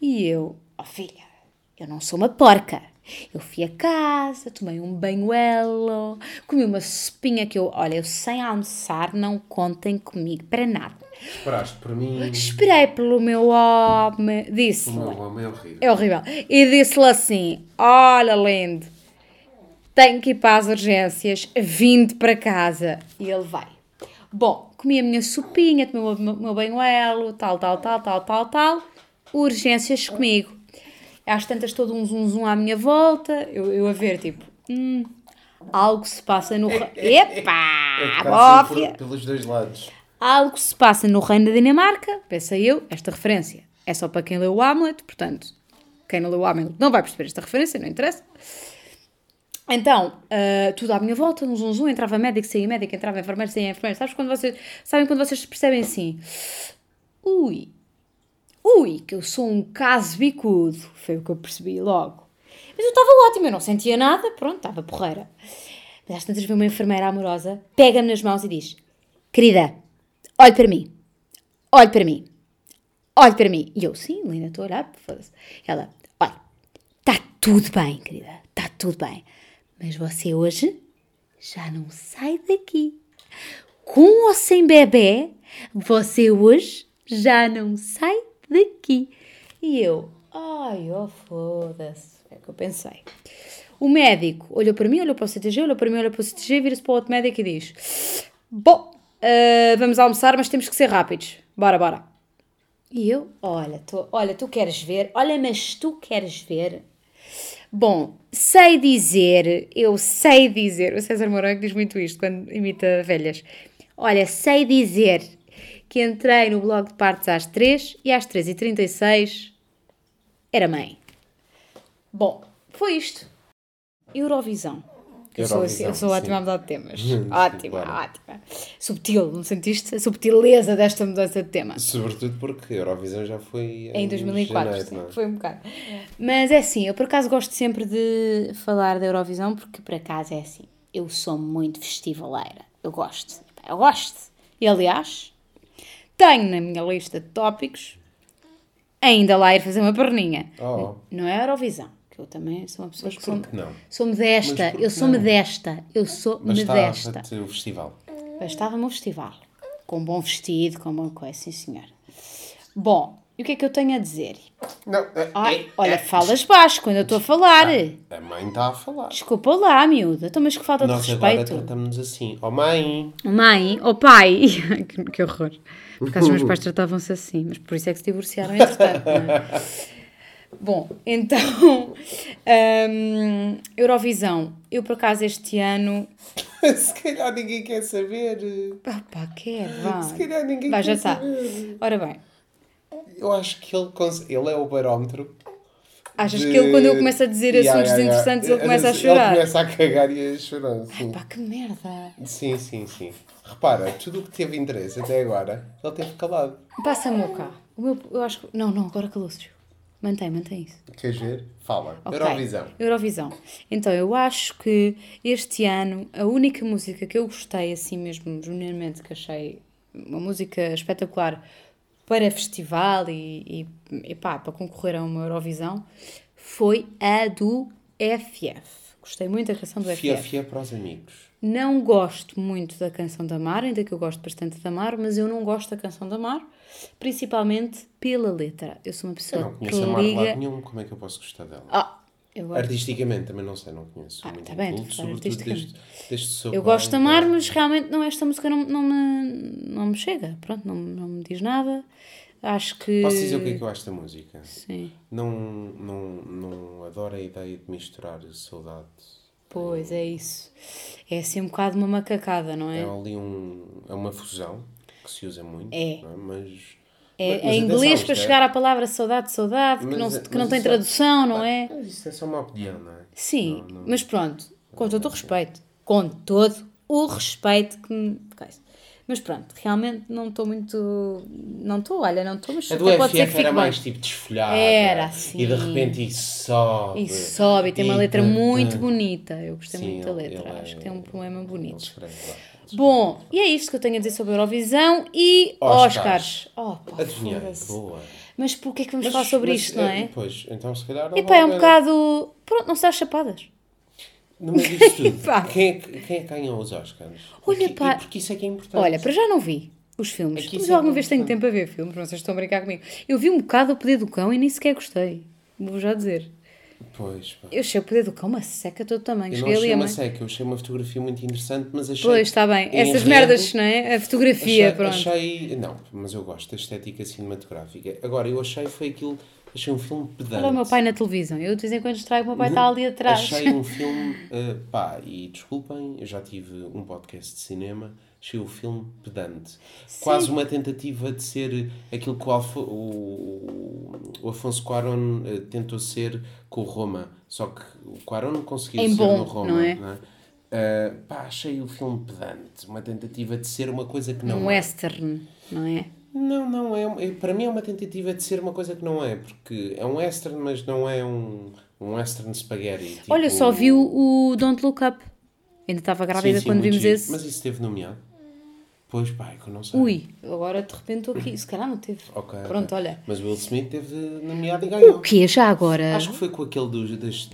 Speaker 1: E eu, ó filha, eu não sou uma porca. Eu fui a casa, tomei um banhuelo, comi uma sopinha que eu, olha, eu sem almoçar, não contem comigo para nada.
Speaker 2: Esperaste por mim.
Speaker 1: Esperei pelo meu homem, disse
Speaker 2: O meu homem é horrível.
Speaker 1: é horrível. E disse-lhe assim: Olha, lindo, tenho que ir para as urgências, vim-te para casa. E ele vai. Bom, comi a minha sopinha, tomei o meu, meu tal, tal, tal, tal, tal, tal. Urgências comigo. Às tantas, todo um zum zum à minha volta, eu, eu a ver, tipo, hum, algo se passa no. re-
Speaker 2: É
Speaker 1: Epá!
Speaker 2: ficar
Speaker 1: Bófia!
Speaker 2: sempre pelos dois lados.
Speaker 1: Algo se passa no reino da Dinamarca, pensei eu, esta referência é só para quem leu o Hamlet, portanto, quem não leu o Hamlet não vai perceber esta referência, não interessa. Então, ah, tudo à minha volta, um zum zum, entrava médico, saía médico, entrava enfermeiro, saía enfermeiro. Sabes quando vocês, sabem quando vocês percebem assim? Ui, ui, que eu sou um caso bicudo, foi o que eu percebi logo. Mas eu estava ótima, eu não sentia nada, pronto, estava porreira. Mas às tantas vem uma enfermeira amorosa, pega-me nas mãos e diz: Querida, olhe para mim, olhe para mim, olhe para mim. E eu, sim, Linda, estou a olhar, foda-se. Ela, olha, está tudo bem, querida, está tudo bem. Mas você hoje já não sai daqui. Com ou sem bebê, você hoje já não sai daqui. E eu, ai, oh, foda-se. É o que eu pensei. O médico olhou para mim, olhou para o CTG, olhou para mim, olhou para o CTG, vira-se para o outro médico e diz: Bom, uh, vamos almoçar, mas temos que ser rápidos. Bora, bora. E eu, olha, tu, olha, tu queres ver? Olha, mas tu queres ver? Bom, sei dizer, eu sei dizer, o César Mourão é diz muito isto quando imita velhas. Olha, sei dizer que entrei no blog de partes às 3 e às 3h36 era mãe. Bom, foi isto. Eurovisão. Eu sou, assim, eu sou ótima a mudar de temas. ótima, claro. ótima. Subtil, não sentiste? A subtileza desta mudança de tema.
Speaker 2: Sobretudo porque a Eurovisão já foi
Speaker 1: em, em 2004. Janeiro, sim, é? Foi um bocado. Mas é assim, eu por acaso gosto sempre de falar da Eurovisão porque por acaso é assim. Eu sou muito festivaleira. Eu gosto. Eu gosto. E aliás, tenho na minha lista de tópicos ainda lá ir fazer uma perninha. Oh. Não é Eurovisão eu também sou uma pessoa
Speaker 2: Mas que sou, não?
Speaker 1: sou modesta, eu sou não? modesta, eu sou Mas modesta.
Speaker 2: o festival.
Speaker 1: Estava-me o festival, com um bom vestido, com uma coisa, sim senhor. Bom, e o que é que eu tenho a dizer?
Speaker 2: Não, é,
Speaker 1: Ai, é, olha, é, falas baixo quando eu estou a falar.
Speaker 2: Ah, a mãe está a falar.
Speaker 1: Desculpa lá, miúda, então, mas que falta
Speaker 2: Nós
Speaker 1: de respeito.
Speaker 2: Nós agora tratamos assim, ó oh, mãe.
Speaker 1: Mãe, ó oh, pai. que, que horror. Por acaso os meus pais tratavam-se assim, mas por isso é que se divorciaram entretanto, é? Bom, então, um, Eurovisão. Eu, por acaso, este ano.
Speaker 2: Se calhar ninguém quer saber.
Speaker 1: Ah, pá, quer, vá.
Speaker 2: Se calhar ninguém vai, quer já
Speaker 1: saber. Ora bem.
Speaker 2: Eu acho que ele, ele é o barómetro.
Speaker 1: Achas de... que ele, quando eu começo a dizer yeah, assuntos yeah, interessantes, yeah. ele começa a chorar?
Speaker 2: Ele começa a cagar e a chorar.
Speaker 1: Sim. Ai, pá, que merda.
Speaker 2: Sim, sim, sim. Repara, tudo o que teve interesse até agora, ele teve calado.
Speaker 1: Passa-me cá. O meu, eu acho que. Não, não, agora calou-se. Mantém, mantém isso.
Speaker 2: Queres ver? Fala. Okay. Eurovisão.
Speaker 1: Eurovisão. Então, eu acho que este ano a única música que eu gostei, assim mesmo, genuinamente, que achei uma música espetacular para festival e, e, e pá, para concorrer a uma Eurovisão, foi a do FF. Gostei muito da canção do FF.
Speaker 2: FF é para os amigos.
Speaker 1: Não gosto muito da canção da Mar, ainda que eu gosto bastante da Mar, mas eu não gosto da canção da Mar, principalmente pela letra. Eu sou uma pessoa
Speaker 2: eu não conheço que a Mar liga... nenhum, como é que eu posso gostar dela?
Speaker 1: Ah, eu.
Speaker 2: Artisticamente também não sei, não conheço.
Speaker 1: Ah, tá bem, culto, sobretudo deste, deste Eu gosto da Mar, mas realmente não, esta música não, não, me, não me chega, pronto, não, não me diz nada. Acho que.
Speaker 2: Posso dizer o que é que eu acho da música?
Speaker 1: Sim.
Speaker 2: Não, não, não adoro a ideia de misturar saudade
Speaker 1: Pois, é isso. É assim um bocado uma macacada, não é?
Speaker 2: É ali um, é uma fusão que se usa muito,
Speaker 1: é.
Speaker 2: é? mas...
Speaker 1: É, mas, é inglês para é... chegar à palavra saudade, saudade, mas, que não, que não tem é- tradução, não é?
Speaker 2: Mas isso é só uma opinião, não é?
Speaker 1: Sim, não, não... mas pronto, com todo o respeito, com todo o respeito que me... Mas pronto, realmente não estou muito. Não estou, olha, não estou, mas
Speaker 2: A do pode FF ser era mais tipo desfolhada.
Speaker 1: Era assim.
Speaker 2: E de repente isso sobe.
Speaker 1: E sobe, e tem uma letra muito bonita. Eu gostei muito da letra, acho que tem um poema bonito. Bom, e é isto que eu tenho a dizer sobre a Eurovisão e Oscars. Oscars. Oh, pá,
Speaker 2: boa.
Speaker 1: Mas porquê é que vamos mas, falar sobre mas, isto, não é?
Speaker 2: Pois, então se calhar.
Speaker 1: E pá, é um bocado. Pronto, não se dá chapadas.
Speaker 2: No meio disso tudo, quem, é, quem é que ganhou os Oscars?
Speaker 1: Olha, porque, pá.
Speaker 2: Porque isso é que é importante.
Speaker 1: Olha, para já não vi os filmes. Mas é alguma vez tenho tempo a ver filmes, vocês estão a brincar comigo. Eu vi um bocado o Poder do Cão e nem sequer gostei. Vou já dizer.
Speaker 2: Pois, pá.
Speaker 1: Eu achei o Poder do Cão uma seca todo tamanho.
Speaker 2: Eu Cheguei não achei uma seca, eu achei uma fotografia muito interessante, mas achei...
Speaker 1: Pois, está bem. Essas merdas, não é? A fotografia,
Speaker 2: achei,
Speaker 1: pronto.
Speaker 2: Achei... Não, mas eu gosto da estética cinematográfica. Agora, eu achei foi aquilo Achei um filme pedante.
Speaker 1: Olha o meu pai na televisão. Eu de vez em quando distraio, o meu pai está ali atrás.
Speaker 2: Achei um filme. Uh, pá, e desculpem, eu já tive um podcast de cinema. Achei o filme pedante. Sim. Quase uma tentativa de ser aquilo que o, o, o Afonso Cuarón uh, tentou ser com o Roma. Só que o Cuarón não conseguiu em ser bom, no Roma. Não é? Não é? Uh, pá, achei o filme pedante. Uma tentativa de ser uma coisa que não
Speaker 1: um é. western, não é?
Speaker 2: Não, não, é, é, para mim é uma tentativa de ser uma coisa que não é, porque é um western, mas não é um, um western spaghetti.
Speaker 1: Tipo... Olha, só viu o Don't Look Up. Ainda estava grávida sim, sim, quando vimos giro. esse.
Speaker 2: Mas isso esteve nomeado? Pois pá, é que eu não sei.
Speaker 1: Ui, agora de repente estou aqui. Se calhar não teve.
Speaker 2: Ok.
Speaker 1: Pronto, olha.
Speaker 2: Mas o Will Smith teve nomeado e ganhou.
Speaker 1: O que já agora?
Speaker 2: Acho que foi com aquele dos, das,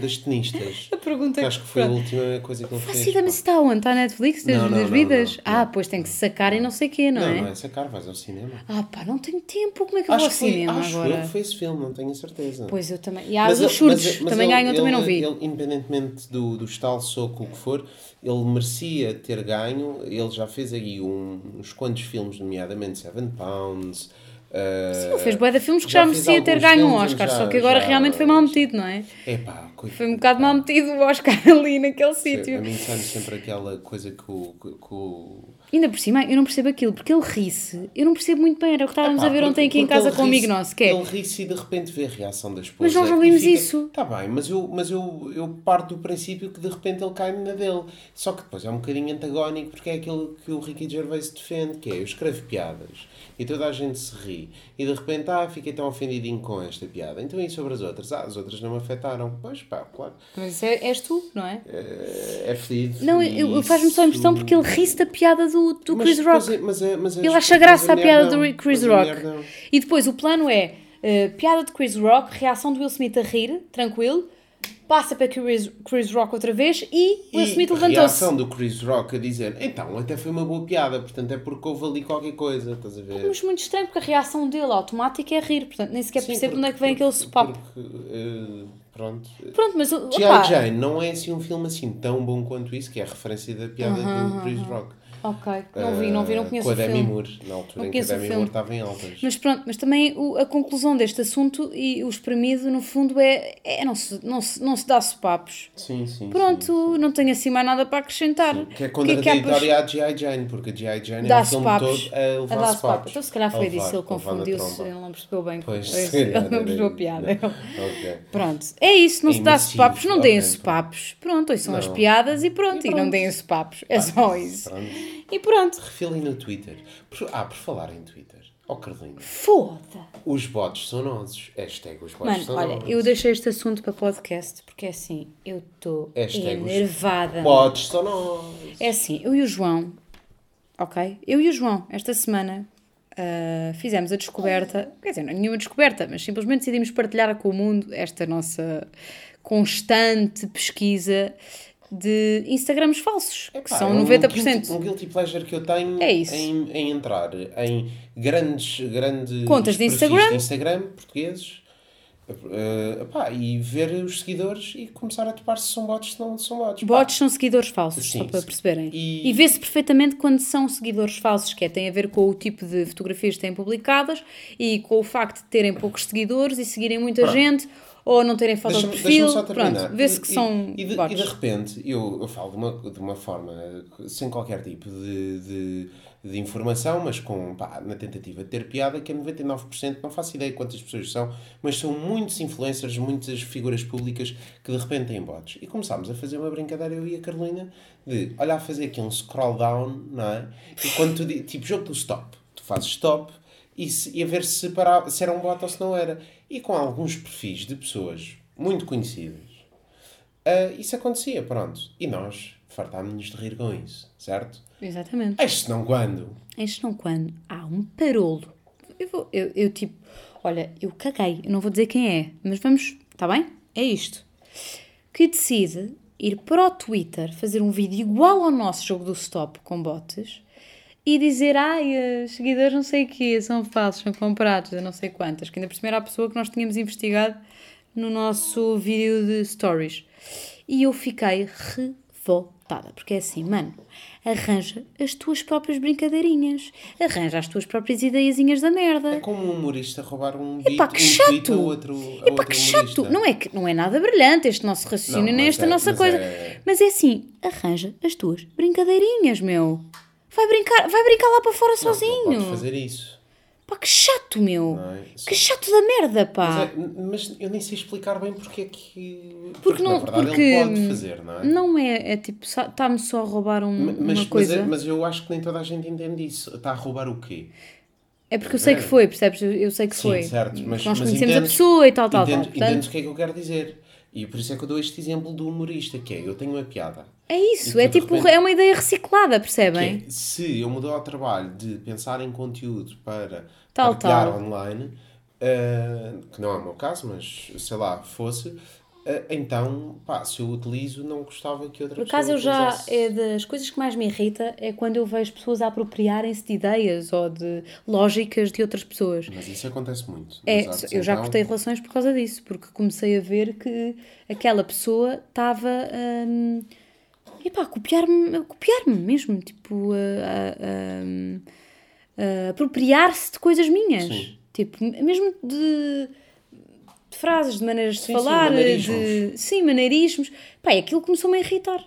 Speaker 2: das, tenistas.
Speaker 1: A pergunta
Speaker 2: Que acho que foi a última coisa que ele fez.
Speaker 1: mas
Speaker 2: pá.
Speaker 1: está onde? Está a Netflix das,
Speaker 2: Não, não,
Speaker 1: das
Speaker 2: não,
Speaker 1: vidas?
Speaker 2: não, não.
Speaker 1: Ah, pois tem que se sacar e não sei o quê, não,
Speaker 2: Não,
Speaker 1: é?
Speaker 2: não é sacar, vais ao cinema.
Speaker 1: Ah, pá, não tenho tempo. Como é que eu
Speaker 2: Acho
Speaker 1: vou ao cinema
Speaker 2: acho
Speaker 1: agora?
Speaker 2: eu que foi esse filme, não tenho a certeza.
Speaker 1: Pois eu também. E há os surdos. também ganham, eu também não vi.
Speaker 2: ele- independentemente do, do estalo, soco, o que for, ele merecia ter ganho. Ele já fez aí um- uns quantos filmes, nomeadamente Seven Pounds. uh,
Speaker 1: Ele fez bué de filmes que já,
Speaker 2: fez
Speaker 1: merecia ter ganho um Oscar,
Speaker 2: já-
Speaker 1: só que agora
Speaker 2: já-
Speaker 1: realmente foi mal metido, não é?
Speaker 2: Epá, coitado.
Speaker 1: Foi um bocado mal metido o Oscar ali naquele
Speaker 2: A
Speaker 1: sítio.
Speaker 2: mim sai sempre aquela coisa que o. Que o...
Speaker 1: Ainda por cima, eu não percebo aquilo, porque ele ri-se. Eu não percebo muito bem, era o que estávamos
Speaker 2: Epá,
Speaker 1: a ver ontem aqui em casa
Speaker 2: ele
Speaker 1: com um amigo
Speaker 2: ri-se-
Speaker 1: nosso, que é.
Speaker 2: Ele ri-se e de repente vê a reação da esposa.
Speaker 1: Mas nós não
Speaker 2: e
Speaker 1: vimos
Speaker 2: fica-
Speaker 1: isso.
Speaker 2: Tá bem, mas eu, mas eu, eu parto do princípio que de repente ele cai na dele. Só que depois é um bocadinho antagónico porque é aquilo que o Ricky Gervais defende, que é eu escrevo piadas e toda a gente se ri e de repente, ah, fiquei tão ofendidinho com esta piada. Então e sobre as outras? Ah, as outras não me afetaram. Pois pá, claro.
Speaker 1: Mas isso é, és tu, não é?
Speaker 2: É, é fedido.
Speaker 1: Não, faz-me só a impressão porque ele ri-se da piada do, do
Speaker 2: Mas
Speaker 1: Chris
Speaker 2: depois
Speaker 1: Rock.
Speaker 2: é- mas é- mas é-
Speaker 1: Ele acha graça
Speaker 2: a
Speaker 1: à piada
Speaker 2: não.
Speaker 1: do Chris Rock. E depois o plano é uh, piada de Chris Rock, reação do Will Smith a rir, tranquilo, passa para Chris, Chris Rock outra vez e Will
Speaker 2: E
Speaker 1: Smith
Speaker 2: a
Speaker 1: levantou-se.
Speaker 2: reação do Chris Rock a dizer então, até foi uma boa piada, portanto é porque houve ali qualquer coisa, estás a ver?
Speaker 1: Mas muito estranho porque a reação dele automática é rir, portanto nem sequer
Speaker 2: Sim,
Speaker 1: percebo onde é que vem aquele
Speaker 2: porque-
Speaker 1: sopapo.
Speaker 2: porque, eh, pronto.
Speaker 1: Pronto, mas o-
Speaker 2: G.I. Jane não é assim um filme assim tão bom quanto isso, que é a referência da piada do Chris Rock.
Speaker 1: Ok, não vi, não vi, não
Speaker 2: Eh,
Speaker 1: conheço
Speaker 2: Com a
Speaker 1: o
Speaker 2: Demi
Speaker 1: filme.
Speaker 2: Moore, na altura em que a Demi. Moore estava em altas.
Speaker 1: Mas pronto, mas também o- a conclusão deste assunto e o espremido, no fundo, é, é não, se, não, se, não se dá sopapos.
Speaker 2: Sim, sim.
Speaker 1: Pronto,
Speaker 2: sim,
Speaker 1: não tenho assim mais nada para acrescentar.
Speaker 2: sim. Que é
Speaker 1: que é
Speaker 2: contraditória à G.I. Jane, porque a G.I. Jane é o filme
Speaker 1: sopapos.
Speaker 2: todo a levar
Speaker 1: A dar
Speaker 2: sopapos.
Speaker 1: sopapos. Então, se calhar foi
Speaker 2: levar,
Speaker 1: disso, ele confundiu-se, ele não percebeu bem.
Speaker 2: Pois,
Speaker 1: ele não percebeu a piada.
Speaker 2: Ok.
Speaker 1: Pronto, é isso, não
Speaker 2: É
Speaker 1: se dá
Speaker 2: imersivo,
Speaker 1: sopapos, não deem
Speaker 2: ok,
Speaker 1: sopapos. Pronto, são as piadas e pronto,
Speaker 2: E
Speaker 1: não
Speaker 2: pronto.
Speaker 1: deem sopapos. É só isso. E pronto.
Speaker 2: Refilem no Twitter. Por- Ah, por falar em Twitter. Ó Carlinhos.
Speaker 1: Foda.
Speaker 2: Os bots são nossos. Hashtag os bots
Speaker 1: Mano,
Speaker 2: são
Speaker 1: olha,
Speaker 2: nossos.
Speaker 1: eu deixei este assunto para podcast porque é assim, eu estou
Speaker 2: Hashtag os
Speaker 1: enervada.
Speaker 2: Bots são nossos.
Speaker 1: É assim, eu e o João, ok? Eu e o João, esta semana, ah, fizemos a descoberta, quer dizer, não é nenhuma descoberta, mas simplesmente decidimos partilhar com o mundo esta nossa constante pesquisa de Instagrams falsos, que são
Speaker 2: é um
Speaker 1: 90%.
Speaker 2: guilty- Um guilty pleasure que eu tenho
Speaker 1: É isso.
Speaker 2: Em, em entrar em grandes, grandes
Speaker 1: Contas de Instagram.
Speaker 2: de Instagram portugueses eh, pá, e ver os seguidores e começar a topar se são bots ou não são bots. Pá,
Speaker 1: Bots são seguidores falsos,
Speaker 2: Sim,
Speaker 1: só para
Speaker 2: sim.
Speaker 1: perceberem.
Speaker 2: E-
Speaker 1: E, vê-se perfeitamente quando são seguidores falsos, que é, tem a ver com o tipo de fotografias que têm publicadas e com o facto de terem poucos seguidores e seguirem muita
Speaker 2: Pronto.
Speaker 1: gente ou não terem foto de perfil. Pronto, vê-se que
Speaker 2: E-
Speaker 1: são
Speaker 2: e, de,
Speaker 1: bots.
Speaker 2: e de repente, eu, eu falo de uma, de uma forma sem qualquer tipo de, de, de informação, mas com, pá, na tentativa de ter piada, que é 99%, não faço ideia quantas pessoas são, mas são muitos influencers, muitas figuras públicas que de repente têm bots. E começámos a fazer uma brincadeira, eu e a Carolina, de olhar a fazer aqui um scroll down, não é? E quando tu, tipo jogo do stop, tu fazes stop e, se, e a ver se, para, se era um bot ou se não era. E com alguns perfis de pessoas muito conhecidas, ah, isso acontecia, pronto. E nós fartámos-nos de rir com isso, certo?
Speaker 1: Exatamente.
Speaker 2: Este não quando.
Speaker 1: Isto não quando há um parolo. Eu, vou- eu, eu tipo, olha, eu caguei, eu não vou dizer quem é, mas vamos, está bem? É isto. Que decide ir para o Twitter fazer um vídeo igual ao nosso jogo do stop com bots e dizer, ai, os seguidores não sei o quê, são falsos, são comprados, eu não sei quantas, que ainda por cima era a pessoa que nós tínhamos investigado no nosso vídeo de stories. E eu fiquei revoltada, porque é assim, mano, arranja as tuas próprias brincadeirinhas, arranja as tuas próprias ideiazinhas da merda.
Speaker 2: É como um humorista roubar um beat,
Speaker 1: Epá, que
Speaker 2: um
Speaker 1: chato!
Speaker 2: a outro, a
Speaker 1: Epá, que
Speaker 2: humorista.
Speaker 1: chato! Não é, que, não é nada brilhante este nosso raciocínio,
Speaker 2: Não,
Speaker 1: nem esta
Speaker 2: é-
Speaker 1: nossa
Speaker 2: mas
Speaker 1: coisa.
Speaker 2: é-
Speaker 1: Mas é assim, arranja as tuas brincadeirinhas, meu. Vai brincar, vai brincar lá para fora
Speaker 2: Não,
Speaker 1: sozinho.
Speaker 2: Não podes fazer isso.
Speaker 1: Pá, que chato, meu.
Speaker 2: Não é?
Speaker 1: Que chato da merda, pá.
Speaker 2: Mas, é- mas eu nem sei explicar bem porque é que.
Speaker 1: Porque não-
Speaker 2: na verdade
Speaker 1: porque-
Speaker 2: ele pode fazer, não é?
Speaker 1: Não é, é tipo, está-me só a roubar um-
Speaker 2: mas,
Speaker 1: uma
Speaker 2: mas,
Speaker 1: coisa.
Speaker 2: é- mas eu acho que nem toda a gente entende isso. Está a roubar o quê?
Speaker 1: É porque eu sei que foi, percebes? Eu, eu sei que
Speaker 2: Sim,
Speaker 1: foi.
Speaker 2: certo. Mas,
Speaker 1: Nós conhecemos a
Speaker 2: entendes-
Speaker 1: pessoa e tal, tal,
Speaker 2: entendes,
Speaker 1: tal. Portanto,
Speaker 2: entendes o que é que eu quero dizer. E por isso é que eu dou este exemplo do humorista, que é, eu tenho uma piada.
Speaker 1: É isso, é tipo,
Speaker 2: repente-
Speaker 1: é uma ideia reciclada, percebem?
Speaker 2: É, se eu mudar o trabalho de pensar em conteúdo para
Speaker 1: Tal,
Speaker 2: partilhar
Speaker 1: tal.
Speaker 2: online, eh, que não é o meu caso, mas sei lá, fosse, eh, então, pá, se eu utilizo, não gostava que outra
Speaker 1: Por acaso eu
Speaker 2: pessoa
Speaker 1: já, é das coisas que mais me irrita é quando eu vejo pessoas apropriarem-se de ideias ou de lógicas de outras pessoas.
Speaker 2: Mas isso acontece muito.
Speaker 1: É,
Speaker 2: artes,
Speaker 1: eu já
Speaker 2: então,
Speaker 1: cortei relações por causa disso, porque comecei a ver que aquela pessoa estava hum, epá, a copiar-me, copiar-me mesmo, tipo, apropriar-se de coisas minhas.
Speaker 2: Sim.
Speaker 1: Tipo, mesmo de, de frases, de maneiras de
Speaker 2: Sim, sim,
Speaker 1: falar,
Speaker 2: maneirismos.
Speaker 1: de sim, maneirismos. Pá, e aquilo começou-me a irritar.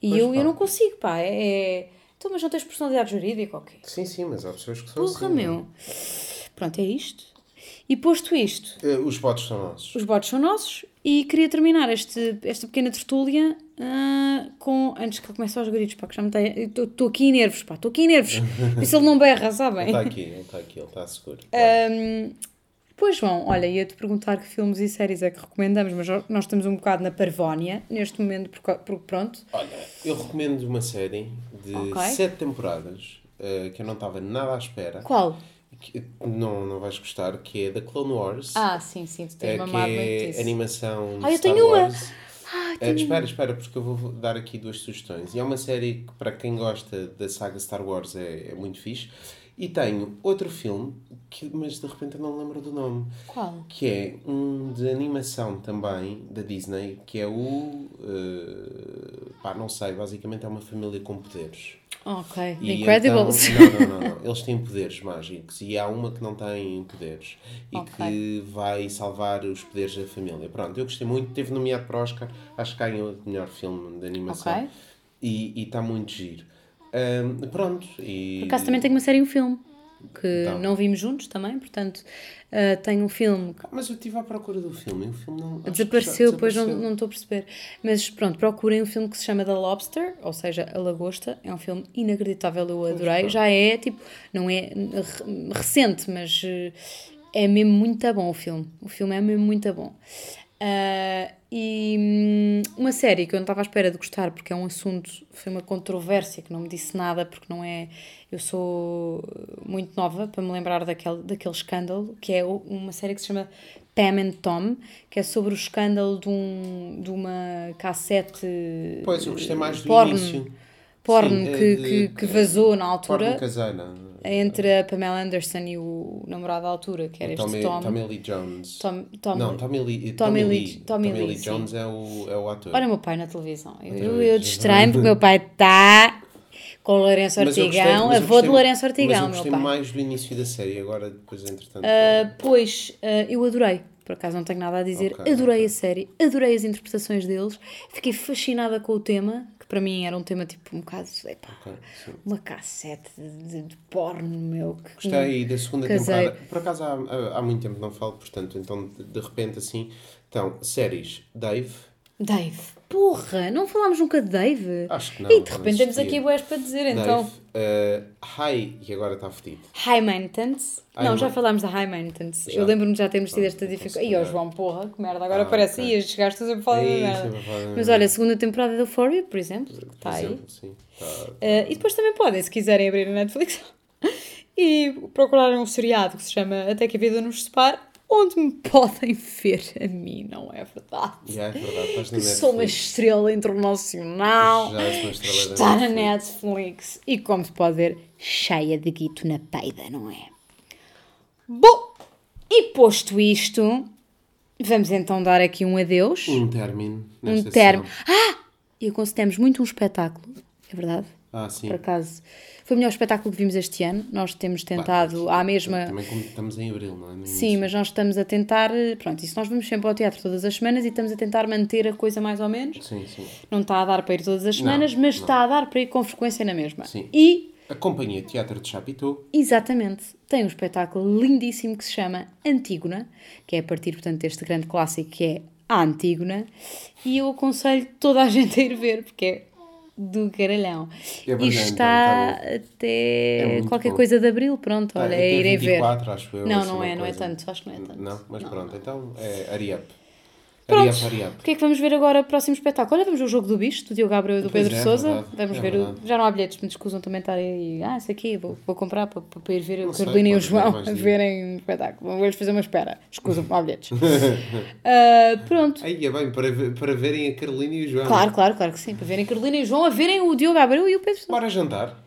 Speaker 1: E
Speaker 2: Pois,
Speaker 1: eu,
Speaker 2: pá.
Speaker 1: eu não consigo, pá, é. é- Então, mas não tens personalidade jurídica, ok?
Speaker 2: Sim, sim, mas há pessoas que são
Speaker 1: Porra,
Speaker 2: assim.
Speaker 1: meu. Pronto, é isto. E posto isto,
Speaker 2: Eh, Os votos são nossos.
Speaker 1: os botes são nossos e queria terminar este, esta pequena tertúlia ah, com. Antes que eu comece aos gritos, pá, que já me tem. Estou aqui em nervos, pá, estou aqui em nervos. Por isso ele não berra, sabem?
Speaker 2: Ele está aqui, ele está aqui, ele está seguro.
Speaker 1: Ahm, pois João, olha, ia-te perguntar que filmes e séries é que recomendamos, mas nós estamos um bocado na parvónia neste momento, porque, porque pronto.
Speaker 2: Olha, eu recomendo uma série de
Speaker 1: Ok.
Speaker 2: sete temporadas eh, que eu não estava nada à espera.
Speaker 1: Qual?
Speaker 2: Que não, não vais gostar, que é da Clone Wars.
Speaker 1: Ah, sim, sim, tu tens
Speaker 2: eh,
Speaker 1: mamado
Speaker 2: que
Speaker 1: muito
Speaker 2: é animação de
Speaker 1: Ah, eu tenho uma.
Speaker 2: Wars. Eh, espera, espera, porque eu vou dar aqui duas sugestões. E é uma série que, para quem gosta da saga Star Wars, é, é muito fixe. E tenho outro filme, que, mas de repente eu não lembro do nome.
Speaker 1: Qual?
Speaker 2: Que é um de animação também, da Disney, que é o. eh, pá, não sei, basicamente é uma família com poderes.
Speaker 1: Ok,
Speaker 2: E
Speaker 1: Incredibles.
Speaker 2: então- não, não, não, não. Eles têm poderes mágicos e há uma que não tem poderes e
Speaker 1: Ok.
Speaker 2: que vai salvar os poderes da família. Pronto, eu gostei muito, teve nomeado para o Oscar, acho que ganhou o melhor filme de animação e está muito giro. Ahm, pronto, e.
Speaker 1: Por acaso também tenho uma série e um filme que
Speaker 2: Então.
Speaker 1: não vimos juntos também, portanto ah, tenho um filme que
Speaker 2: Mas eu estive à procura do filme e o filme não.
Speaker 1: desapareceu,
Speaker 2: já
Speaker 1: depois não,
Speaker 2: desapareceu.
Speaker 1: não estou a perceber. Mas pronto, procurem um filme que se chama The Lobster, ou seja, A Lagosta. É um filme inacreditável, eu adorei. Já é tipo, não é re- recente, mas eh, é mesmo muito bom o filme. O filme é mesmo muito bom. Ah, e hum, uma série que eu não estava à espera de gostar porque é um assunto, foi uma controvérsia que não me disse nada porque não é. Eu sou muito nova para me lembrar daquele, daquele escândalo, que é uma série que se chama Pam and Tom, que é sobre o escândalo de, um, de uma cassete.
Speaker 2: Pois, eu gostei mais do
Speaker 1: porno,
Speaker 2: início.
Speaker 1: Porno
Speaker 2: Sim, é
Speaker 1: que,
Speaker 2: de-
Speaker 1: que, que vazou na altura entre a Pamela Anderson e o namorado da altura, que era este
Speaker 2: Tommy,
Speaker 1: Tom.
Speaker 2: Tommy Lee Jones.
Speaker 1: Tom, Tom,
Speaker 2: Não, Tommy Lee,
Speaker 1: Tommy
Speaker 2: Tommy
Speaker 1: Lee- Tommy Lee,
Speaker 2: Lee
Speaker 1: sim.
Speaker 2: Jones é o, é o ator.
Speaker 1: Olha o meu pai na televisão. Eu, eu, eu distraio-me porque o meu pai está com o Lourenço
Speaker 2: Mas eu gostei-
Speaker 1: Ortigão,
Speaker 2: mas eu
Speaker 1: avô de
Speaker 2: gostei-
Speaker 1: Lourenço
Speaker 2: Mas
Speaker 1: Ortigão,
Speaker 2: eu
Speaker 1: meu
Speaker 2: gostei
Speaker 1: pai.
Speaker 2: mais do início da série, agora depois entretanto.
Speaker 1: Ah, pois, ah, eu adorei. Por acaso não tenho nada a dizer.
Speaker 2: Ok,
Speaker 1: adorei
Speaker 2: ok.
Speaker 1: a série, adorei as interpretações deles. Fiquei fascinada com o tema, que para mim era um tema tipo um bocado. Epá,
Speaker 2: Ok, sim.
Speaker 1: uma cassete de, de porno, meu. Que,
Speaker 2: Gostei da segunda
Speaker 1: Caseiro.
Speaker 2: temporada. Por acaso há, há, há muito tempo não falo, portanto, então de, de repente assim. Então, séries, Dave.
Speaker 1: Dave, porra, não falámos nunca de Dave?
Speaker 2: Acho que não.
Speaker 1: E de repente temos aqui boas para dizer, então.
Speaker 2: Dave. eh, High, e agora está fedido.
Speaker 1: High maintenance.
Speaker 2: High
Speaker 1: não, já
Speaker 2: ma-
Speaker 1: falámos da high maintenance.
Speaker 2: Já?
Speaker 1: Eu lembro-me de já termos tido
Speaker 2: Pronto,
Speaker 1: esta
Speaker 2: então
Speaker 1: dificuldade. E ó. João, porra, que merda. Agora
Speaker 2: Ah,
Speaker 1: parece.
Speaker 2: ok.
Speaker 1: E estes gajos estão sempre a falar de merda. Mas olha, a segunda temporada da Euphoria, por exemplo, que está aí.
Speaker 2: sim. Tá-
Speaker 1: Eh, e depois também podem, se quiserem abrir a Netflix e procurarem um seriado que se chama Até que a Vida nos Separe, onde me podem ver a mim, não é verdade?
Speaker 2: Já é verdade,
Speaker 1: Que sou uma estrela internacional.
Speaker 2: Já és uma estrela
Speaker 1: Está na
Speaker 2: Netflix.
Speaker 1: Netflix. E como se pode ver, cheia de guito na peida, não é? Bom, e posto isto, vamos então dar aqui um adeus.
Speaker 2: Um término.
Speaker 1: um término. Ah! E aconselhamos muito um espetáculo, é verdade?
Speaker 2: Ah, sim.
Speaker 1: Por acaso. Foi o melhor espetáculo que vimos este ano. Nós temos tentado à mesma.
Speaker 2: Também como estamos em abril, não é? No
Speaker 1: Sim,
Speaker 2: início.
Speaker 1: mas nós estamos a tentar. Pronto, isso nós vamos sempre ao teatro todas as semanas e estamos a tentar manter a coisa mais ou menos.
Speaker 2: Sim, sim.
Speaker 1: Não está a dar para ir todas as semanas,
Speaker 2: Não,
Speaker 1: mas
Speaker 2: não.
Speaker 1: está a dar para ir com frequência na mesma.
Speaker 2: Sim.
Speaker 1: E,
Speaker 2: A Companhia Teatro de Chapitão.
Speaker 1: exatamente, tem um espetáculo lindíssimo que se chama Antígona, que é a partir, portanto, deste grande clássico que é a Antígona. E eu aconselho toda a gente a ir ver, porque é do caralhão.
Speaker 2: É
Speaker 1: e está
Speaker 2: então, tá
Speaker 1: até
Speaker 2: É
Speaker 1: qualquer
Speaker 2: bom.
Speaker 1: coisa de abril, pronto, olha,
Speaker 2: Ah, até
Speaker 1: irem ver.
Speaker 2: 24, acho eu.
Speaker 1: Não,
Speaker 2: assim,
Speaker 1: não é, não é tanto, acho que não é tanto.
Speaker 2: Não, mas pronto, então é Ariap.
Speaker 3: Pronto.
Speaker 2: variado.
Speaker 3: O que é que vamos ver agora? Próximo espetáculo. Olha, vamos ver o jogo do bicho, do Diogo Gabriel e do
Speaker 2: Pois
Speaker 3: Pedro
Speaker 2: é, é verdade,
Speaker 3: Vamos
Speaker 2: é
Speaker 3: ver. o-. Já não há bilhetes, me escusam também estar aí. Ah, isso aqui, vou, vou comprar para, para ir ver
Speaker 2: Não
Speaker 3: o Carolina e o João a verem um espetáculo. Vamos fazer uma espera. Escusam, não há bilhetes. Ah, pronto.
Speaker 2: Aí é bem, para, ver- para verem a Carolina e o João.
Speaker 3: Claro, claro, claro que sim. Para verem a Carolina e o João, a verem o Diogo Gabriel e o Pedro Sousa.
Speaker 2: Bora jantar.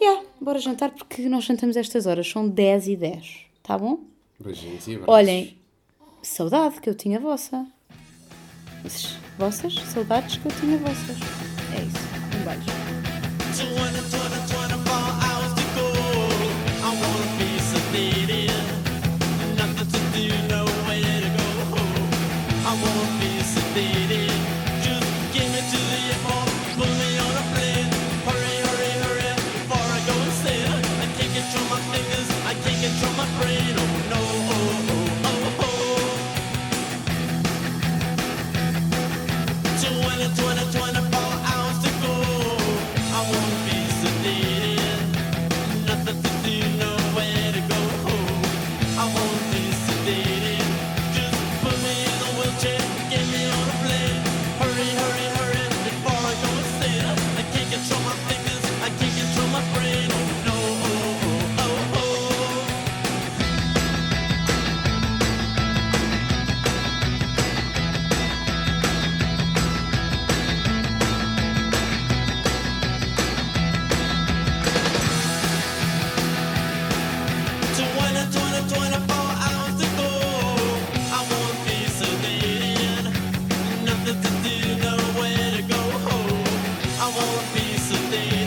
Speaker 3: Yeah, bora jantar porque nós jantamos estas horas. São 10 e 10. Tá bom?
Speaker 2: Beijinhos e abraços.
Speaker 3: Olhem, saudade que eu tinha vossa. Vossas? Saudades que eu tinha vossas. É isso. Um beijo.
Speaker 4: piece of thing.